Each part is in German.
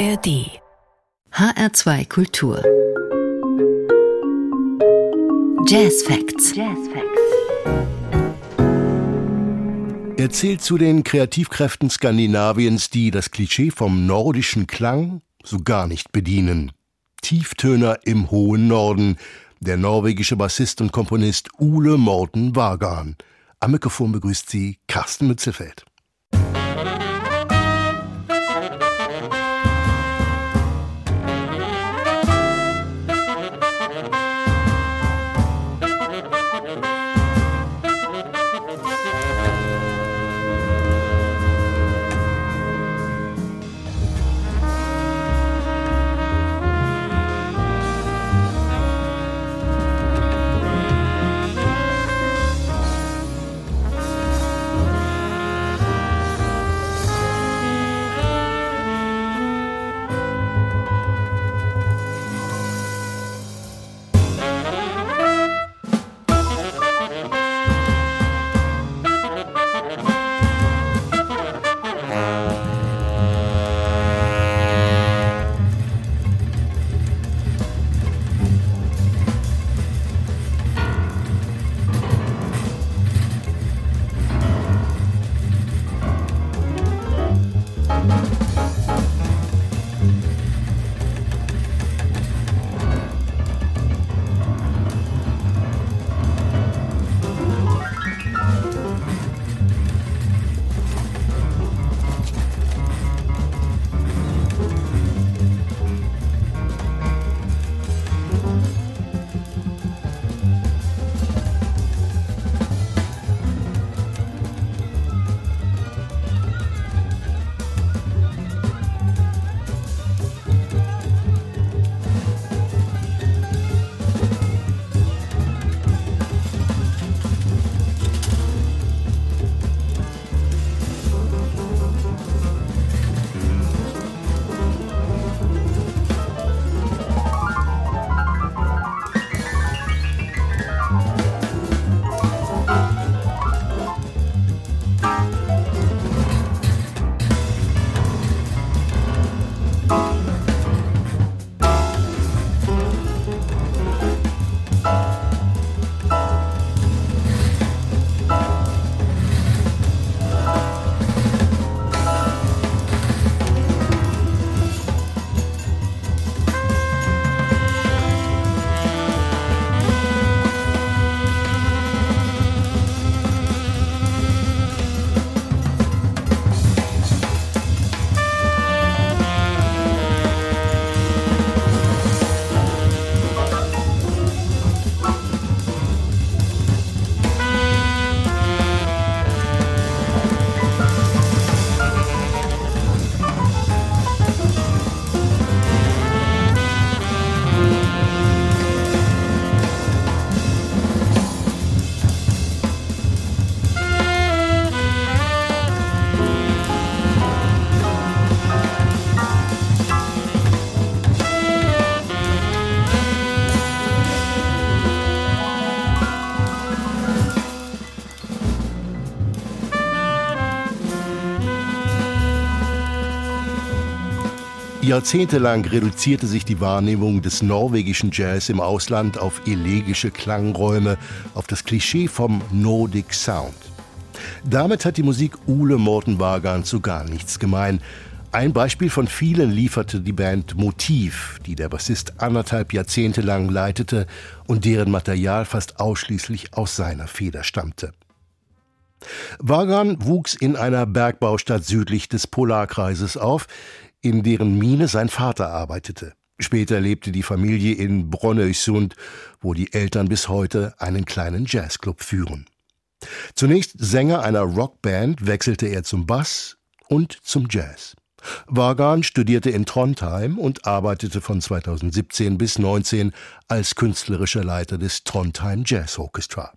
ARD HR2 Kultur Jazz Facts. Jazz Facts. Er zählt zu den Kreativkräften Skandinaviens, die das Klischee vom nordischen Klang so gar nicht bedienen. Tieftöner im hohen Norden, der norwegische Bassist und Komponist Ule Morten Vagan. Am Mikrofon begrüßt sie Carsten Mützelfeld. Jahrzehntelang reduzierte sich die Wahrnehmung des norwegischen Jazz im Ausland auf elegische Klangräume, auf das Klischee vom Nordic Sound. Damit hat die Musik Ule Morten Vagan zu gar nichts gemein. Ein Beispiel von vielen lieferte die Band Motiv, die der Bassist anderthalb Jahrzehnte lang leitete und deren Material fast ausschließlich aus seiner Feder stammte. Vagan wuchs in einer Bergbaustadt südlich des Polarkreises auf, in deren Mine sein Vater arbeitete. Später lebte die Familie in Bronnöysund, wo die Eltern bis heute einen kleinen Jazzclub führen. Zunächst Sänger einer Rockband wechselte er zum Bass und zum Jazz. Vagan studierte in Trondheim und arbeitete von 2017 bis 19 als künstlerischer Leiter des Trondheim Jazz Orchestra.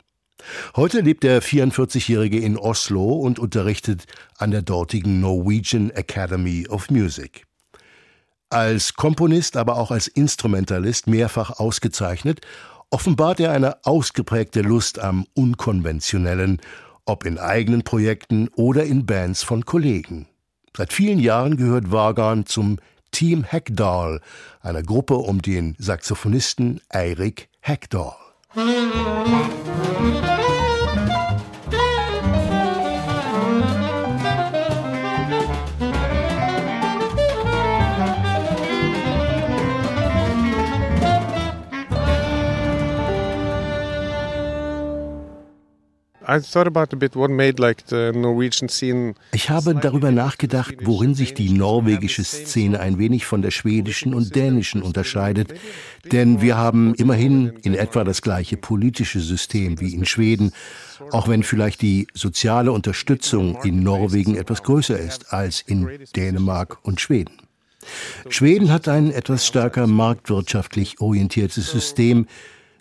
Heute lebt der 44-Jährige in Oslo und unterrichtet an der dortigen Norwegian Academy of Music. Als Komponist, aber auch als Instrumentalist mehrfach ausgezeichnet, offenbart er eine ausgeprägte Lust am Unkonventionellen, ob in eigenen Projekten oder in Bands von Kollegen. Seit vielen Jahren gehört Vagan zum Team Hackdahl, einer Gruppe um den Saxophonisten Eirik Thank you. Ich habe darüber nachgedacht, worin sich die norwegische Szene ein wenig von der schwedischen und dänischen unterscheidet. Denn wir haben immerhin in etwa das gleiche politische System wie in Schweden, auch wenn vielleicht die soziale Unterstützung in Norwegen etwas größer ist als in Dänemark und Schweden. Schweden hat ein etwas stärker marktwirtschaftlich orientiertes System,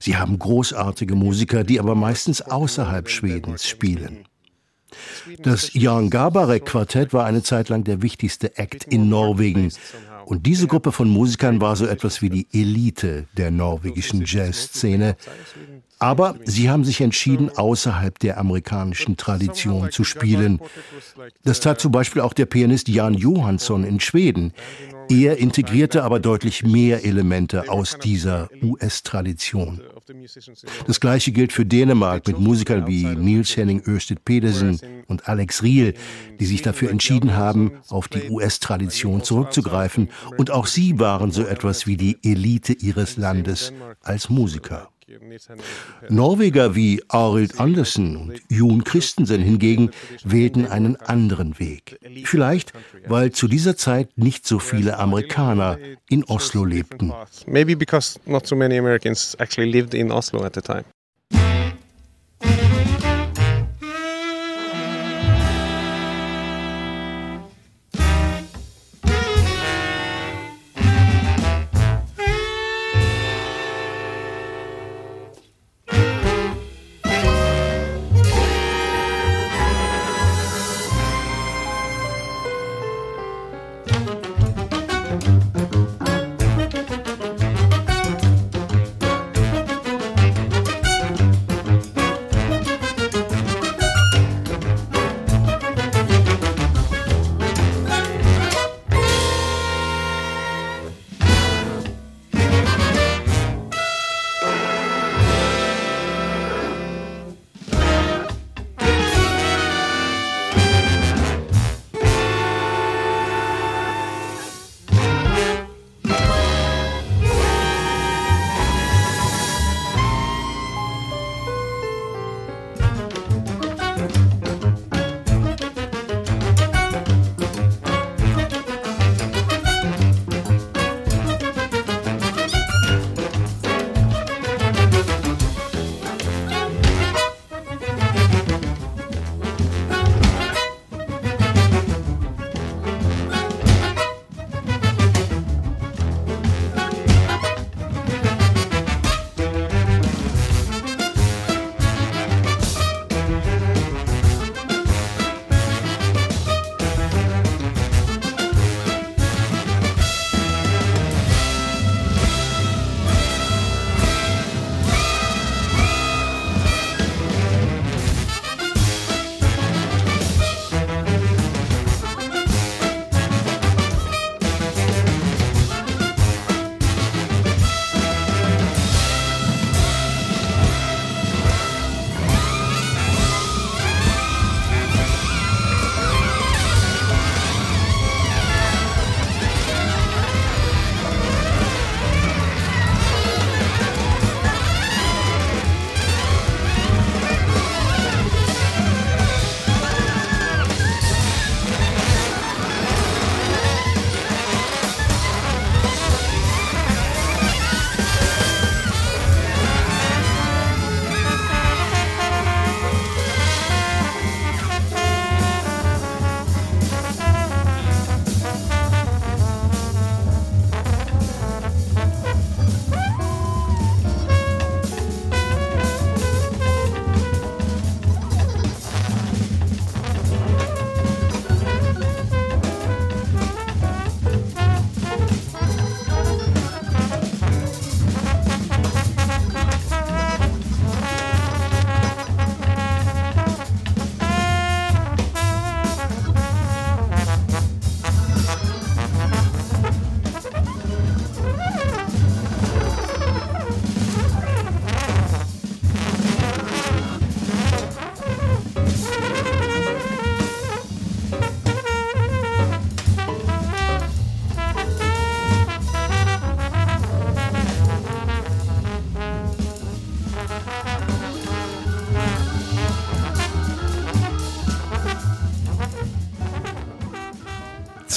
Sie haben großartige Musiker, die aber meistens außerhalb Schwedens spielen. Das Jan Garbarek Quartett war eine Zeit lang der wichtigste Act in Norwegen. Und diese Gruppe von Musikern war so etwas wie die Elite der norwegischen Jazzszene. Aber sie haben sich entschieden, außerhalb der amerikanischen Tradition zu spielen. Das tat zum Beispiel auch der Pianist Jan Johansson in Schweden. Er integrierte aber deutlich mehr Elemente aus dieser US-Tradition. Das gleiche gilt für Dänemark mit Musikern wie Niels Henning Ørsted Pedersen und Alex Riel, die sich dafür entschieden haben, auf die US-Tradition zurückzugreifen. Und auch sie waren so etwas wie die Elite ihres Landes als Musiker. Norweger wie Arild Andersen und Jon Christensen hingegen wählten einen anderen Weg. Vielleicht, weil zu dieser Zeit nicht so viele Amerikaner in Oslo lebten. Maybe because not so many Americans actually lived in Oslo at the time.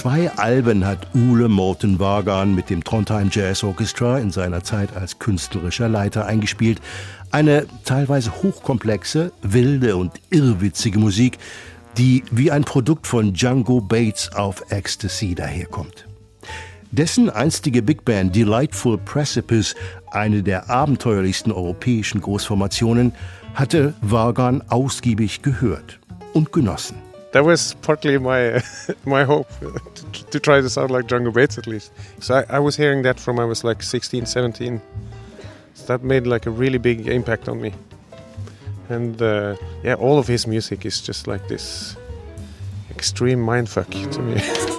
Zwei Alben hat Ule Morten Wagan mit dem Trondheim Jazz Orchestra in seiner Zeit als künstlerischer Leiter eingespielt. Eine teilweise hochkomplexe, wilde und irrwitzige Musik, die wie ein Produkt von Django Bates auf Ecstasy daherkommt. Dessen einstige Big Band Delightful Precipice, eine der abenteuerlichsten europäischen Großformationen, hatte Vagan ausgiebig gehört und genossen. That was partly my my hope to, to try to sound like Django Bates at least. So I, I was hearing that from I was like 16, 17. So that made like a really big impact on me. And uh, yeah, all of his music is just like this extreme mindfuck to me.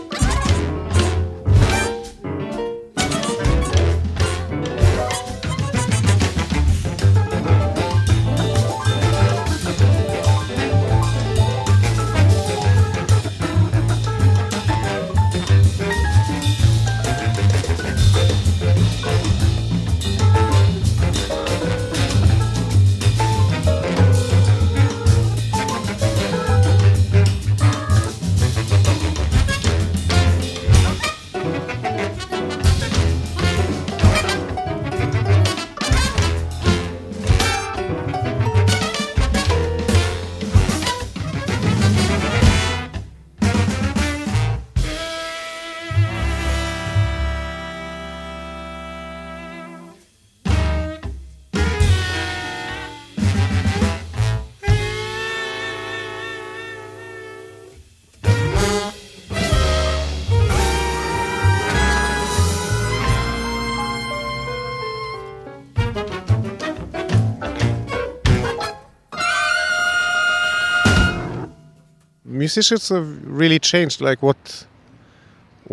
musicians have really changed. Like what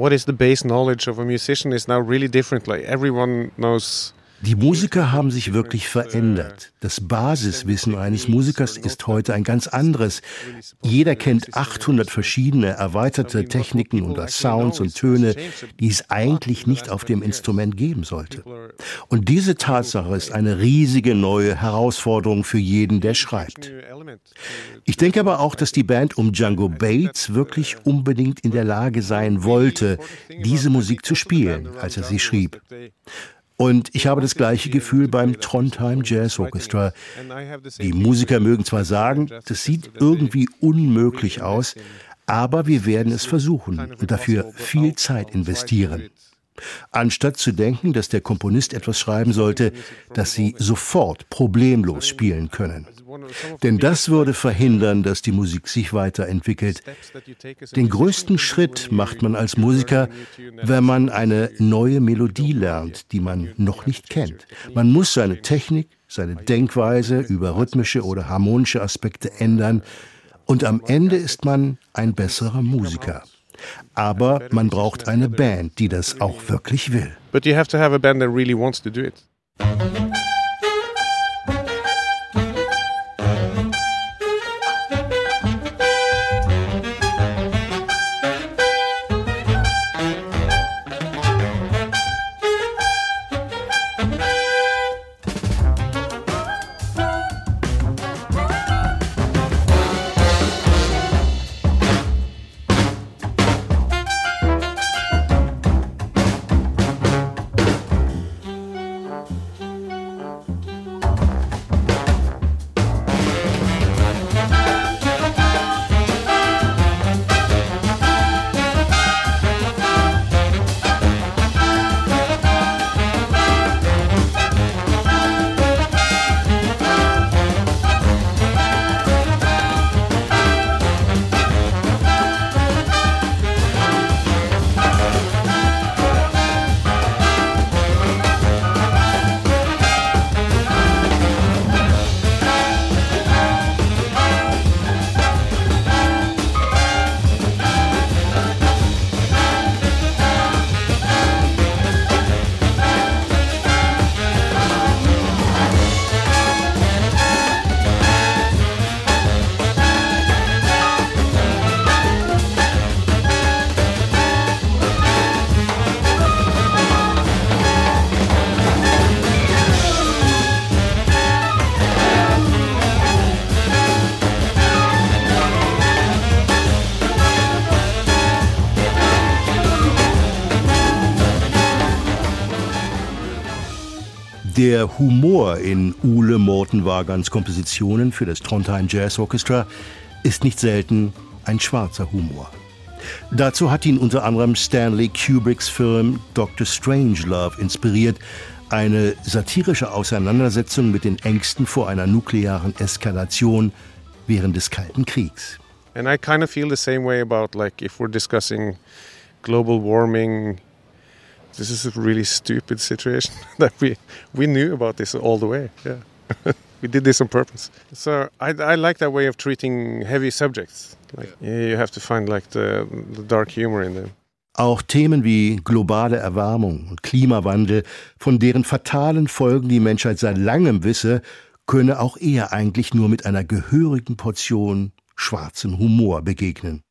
what is the base knowledge of a musician is now really different. Like everyone knows Die Musiker haben sich wirklich verändert. Das Basiswissen eines Musikers ist heute ein ganz anderes. Jeder kennt 800 verschiedene erweiterte Techniken oder Sounds und Töne, die es eigentlich nicht auf dem Instrument geben sollte. Und diese Tatsache ist eine riesige neue Herausforderung für jeden, der schreibt. Ich denke aber auch, dass die Band um Django Bates wirklich unbedingt in der Lage sein wollte, diese Musik zu spielen, als er sie schrieb. Und ich habe das gleiche Gefühl beim Trondheim Jazz Orchestra. Die Musiker mögen zwar sagen, das sieht irgendwie unmöglich aus, aber wir werden es versuchen und dafür viel Zeit investieren. Anstatt zu denken, dass der Komponist etwas schreiben sollte, das sie sofort problemlos spielen können. Denn das würde verhindern, dass die Musik sich weiterentwickelt. Den größten Schritt macht man als Musiker, wenn man eine neue Melodie lernt, die man noch nicht kennt. Man muss seine Technik, seine Denkweise über rhythmische oder harmonische Aspekte ändern und am Ende ist man ein besserer Musiker. Aber man braucht eine Band, die das auch wirklich will. But you have to have a band that really wants to do it. Der Humor in Ule Mortenwagans Kompositionen für das Trondheim Jazz Orchestra ist nicht selten ein schwarzer Humor. Dazu hat ihn unter anderem Stanley Kubricks Film Dr. Strangelove inspiriert, eine satirische Auseinandersetzung mit den Ängsten vor einer nuklearen Eskalation während des Kalten Kriegs. And I kind of feel the same way about like if we're discussing global warming this is a really stupid situation that we we knew about this all the way. Yeah. we did this on purpose. So I, I like that way of treating heavy subjects. Like yeah. you have to find like the, the dark humor in them. Auch Themen wie globale Erwärmung und Klimawandel, von deren fatalen Folgen die Menschheit seit langem wisse, könne auch er eigentlich nur mit einer gehörigen Portion schwarzen Humor begegnen.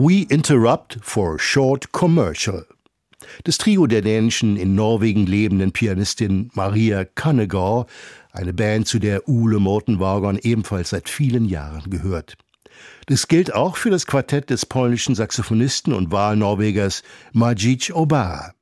We Interrupt for Short Commercial. Das Trio der dänischen in Norwegen lebenden Pianistin Maria Kannegård, eine Band, zu der Ule Morten Wagon ebenfalls seit vielen Jahren gehört. Das gilt auch für das Quartett des polnischen Saxophonisten und Wahlnorwegers Majic Obara.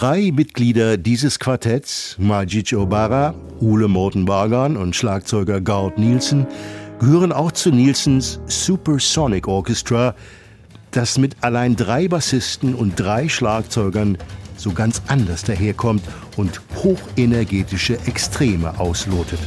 Drei Mitglieder dieses Quartetts, Majic Obara, Ule Morten Wagan und Schlagzeuger Gard Nielsen, gehören auch zu Nielsens Supersonic Orchestra, das mit allein drei Bassisten und drei Schlagzeugern so ganz anders daherkommt und hochenergetische Extreme auslotet.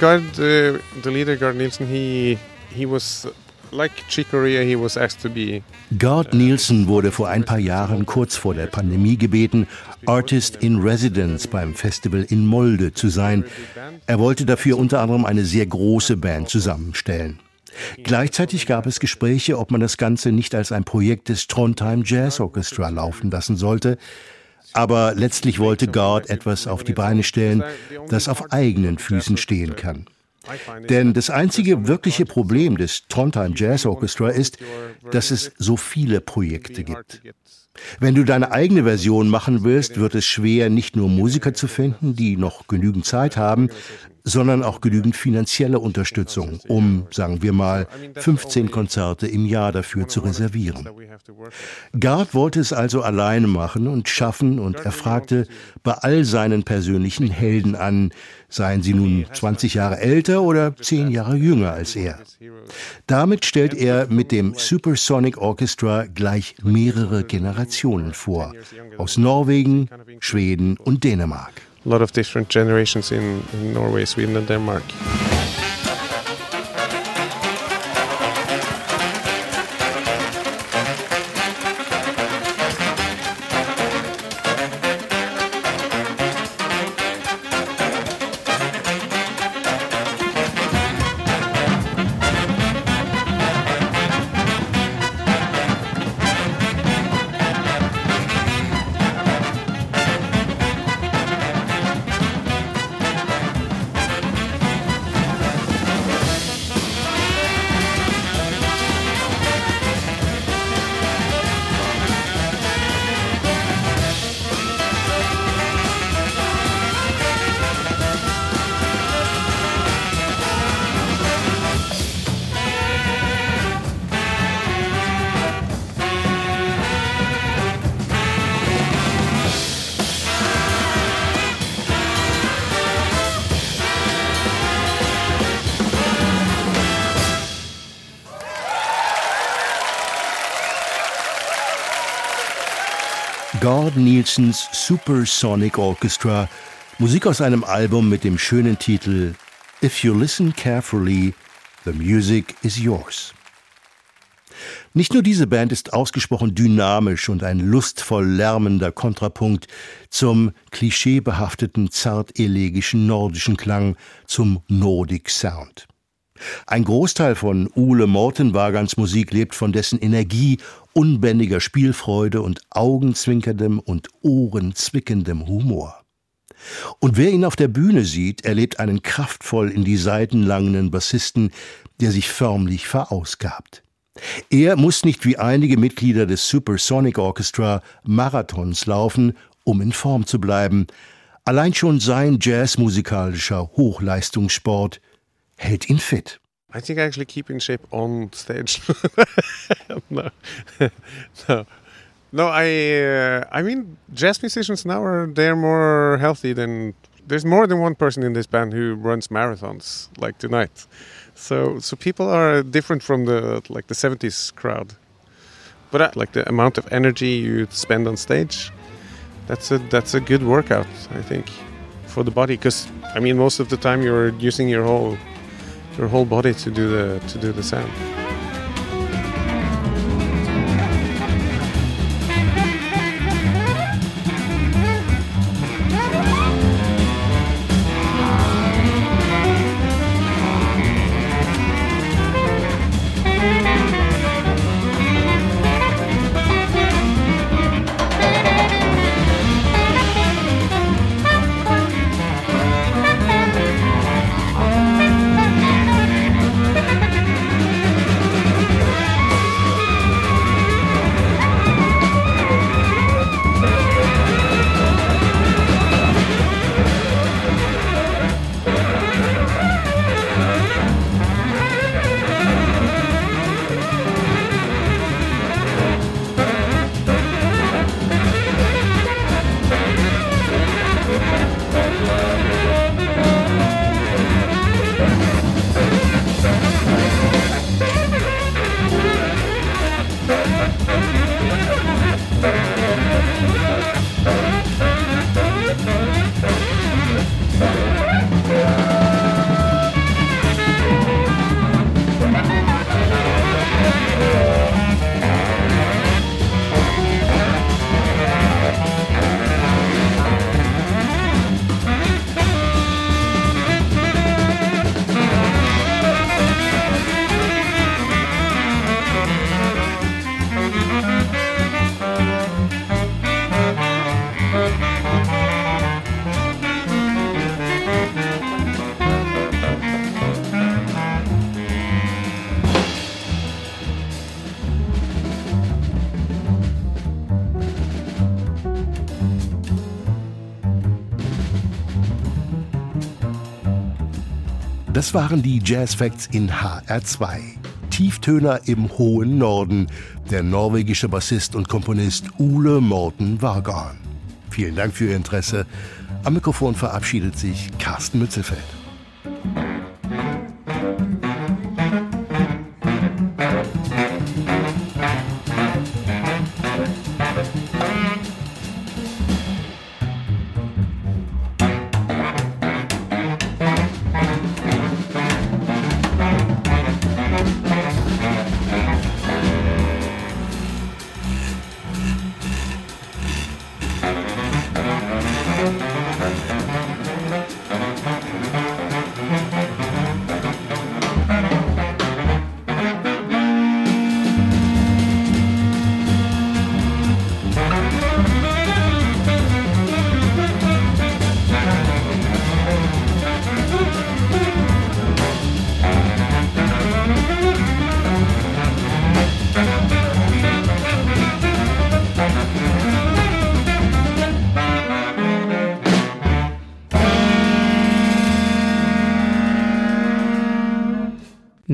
Gard, uh, the leader, Gard Nielsen, he he was like Chick Corea, he was asked to be. Gard Nielsen wurde vor ein paar Jahren kurz vor der Pandemie gebeten, Artist in Residence beim Festival in Molde zu sein. Er wollte dafür unter anderem eine sehr große Band zusammenstellen. Gleichzeitig gab es Gespräche, ob man das Ganze nicht als ein Projekt des Trondheim Jazz Orchestra laufen lassen sollte. Aber letztlich wollte Gard etwas auf die Beine stellen, das auf eigenen Füßen stehen kann. Denn das einzige wirkliche Problem des Trondheim Jazz Orchestra ist, dass es so viele Projekte gibt. Wenn du deine eigene Version machen willst, wird es schwer, nicht nur Musiker zu finden, die noch genügend Zeit haben, sondern auch genügend finanzielle Unterstützung, um, sagen wir mal, 15 Konzerte im Jahr dafür zu reservieren. Gard wollte es also alleine machen und schaffen und er fragte bei all seinen persönlichen Helden an, seien sie nun 20 Jahre älter oder 10 Jahre jünger als er. Damit stellt er mit dem Supersonic Orchestra gleich mehrere Generationen vor, aus Norwegen, Schweden und Dänemark. Lot of different generations in, in Norway, Sweden and Denmark. Gord Nielsens Supersonic Orchestra, Musik aus einem Album mit dem schönen Titel If You Listen Carefully, The Music Is Yours. Nicht nur diese Band ist ausgesprochen dynamisch und ein lustvoll lärmender Kontrapunkt zum klischeebehafteten zart-elegischen nordischen Klang, zum Nordic Sound. Ein Großteil von Ule Mortenwagans Musik lebt von dessen Energie, unbändiger Spielfreude und augenzwinkerndem und ohrenzwickendem Humor. Und wer ihn auf der Bühne sieht, erlebt einen kraftvoll in die Seiten langenden Bassisten, der sich förmlich verausgabt. Er muss nicht wie einige Mitglieder des Supersonic Orchestra Marathons laufen, um in Form zu bleiben. Allein schon sein jazzmusikalischer Hochleistungssport hält ihn fit. I think I actually keep in shape on stage. no, no, no. I, uh, I mean, jazz musicians now are they're more healthy than. There's more than one person in this band who runs marathons like tonight. So, so people are different from the like the '70s crowd. But uh, like the amount of energy you spend on stage, that's a that's a good workout, I think, for the body. Because I mean, most of the time you're using your whole your whole body to do the to do the sound. Das waren die Jazz Facts in HR2. Tieftöner im hohen Norden, der norwegische Bassist und Komponist Ole Morten Vargan. Vielen Dank für Ihr Interesse. Am Mikrofon verabschiedet sich Carsten Mützelfeld.